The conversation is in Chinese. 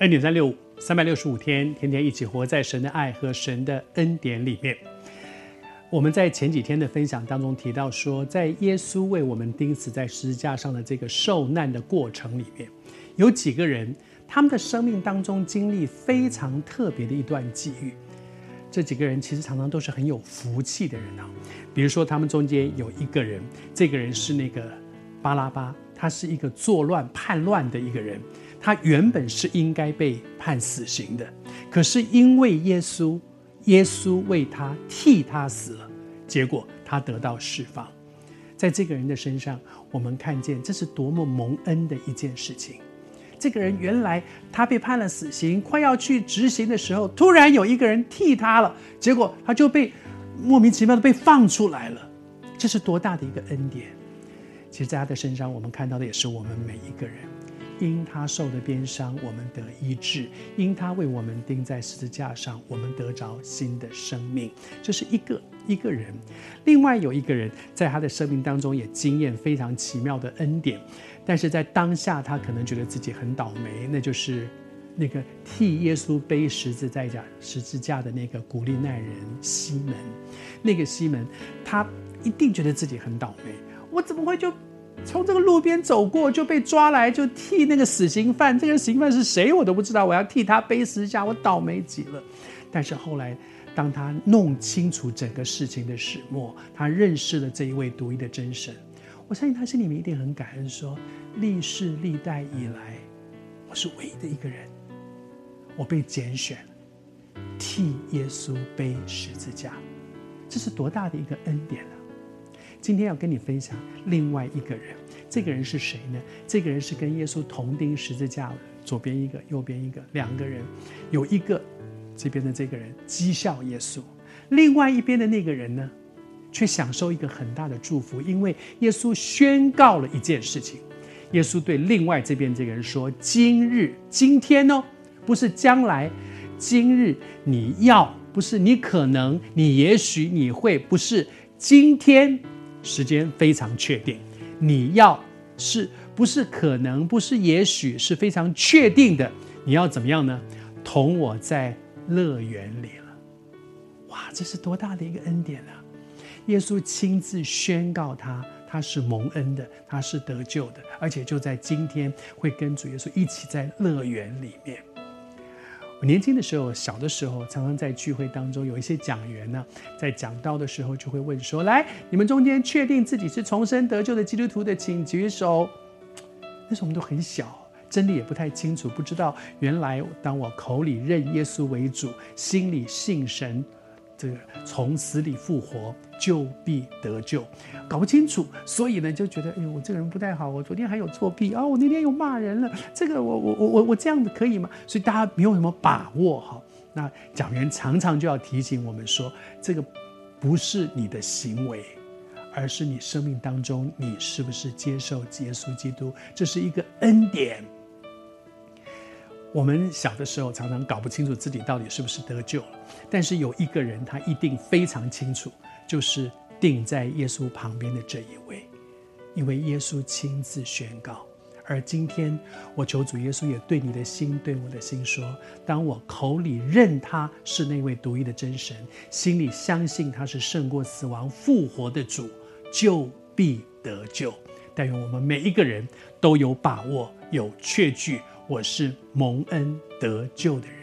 恩典三六五，三百六十五天，天天一起活在神的爱和神的恩典里面。我们在前几天的分享当中提到说，在耶稣为我们钉死在十字架上的这个受难的过程里面，有几个人，他们的生命当中经历非常特别的一段际遇。这几个人其实常常都是很有福气的人啊。比如说，他们中间有一个人，这个人是那个巴拉巴，他是一个作乱叛乱的一个人。他原本是应该被判死刑的，可是因为耶稣，耶稣为他替他死了，结果他得到释放。在这个人的身上，我们看见这是多么蒙恩的一件事情。这个人原来他被判了死刑，快要去执行的时候，突然有一个人替他了，结果他就被莫名其妙的被放出来了。这是多大的一个恩典！其实，在他的身上，我们看到的也是我们每一个人。因他受的鞭伤，我们得医治；因他为我们钉在十字架上，我们得着新的生命。这是一个一个人。另外有一个人，在他的生命当中也经验非常奇妙的恩典，但是在当下他可能觉得自己很倒霉，那就是那个替耶稣背十字架十字架的那个古利奈人西门。那个西门，他一定觉得自己很倒霉。我怎么会就？从这个路边走过就被抓来，就替那个死刑犯。这个死刑犯是谁我都不知道，我要替他背十字架，我倒霉极了。但是后来，当他弄清楚整个事情的始末，他认识了这一位独一的真神。我相信他心里面一定很感恩，说：历世历代以来，我是唯一的一个人，我被拣选，替耶稣背十字架，这是多大的一个恩典啊！今天要跟你分享另外一个人，这个人是谁呢？这个人是跟耶稣同钉十字架的，左边一个，右边一个，两个人，有一个这边的这个人讥笑耶稣，另外一边的那个人呢，却享受一个很大的祝福，因为耶稣宣告了一件事情。耶稣对另外这边这个人说：“今日，今天哦，不是将来，今日你要，不是你可能，你也许你会，不是今天。”时间非常确定，你要是不是可能，不是也许，是非常确定的。你要怎么样呢？同我在乐园里了。哇，这是多大的一个恩典啊！耶稣亲自宣告他，他是蒙恩的，他是得救的，而且就在今天会跟主耶稣一起在乐园里面。我年轻的时候，小的时候，常常在聚会当中，有一些讲员呢，在讲到的时候就会问说：“来，你们中间确定自己是重生得救的基督徒的，请举手。”那时候我们都很小，真的也不太清楚，不知道原来当我口里认耶稣为主，心里信神。这个从死里复活，就必得救，搞不清楚，所以呢就觉得，哎呦，我这个人不太好。我昨天还有作弊啊，我那天又骂人了。这个我我我我我这样子可以吗？所以大家没有什么把握哈。那讲员常常就要提醒我们说，这个不是你的行为，而是你生命当中你是不是接受耶稣基督，这是一个恩典。我们小的时候常常搞不清楚自己到底是不是得救了，但是有一个人他一定非常清楚，就是定在耶稣旁边的这一位，因为耶稣亲自宣告。而今天我求主耶稣也对你的心、对我的心说：当我口里认他是那位独一的真神，心里相信他是胜过死亡、复活的主，就必得救。但愿我们每一个人都有把握、有确据。我是蒙恩得救的人。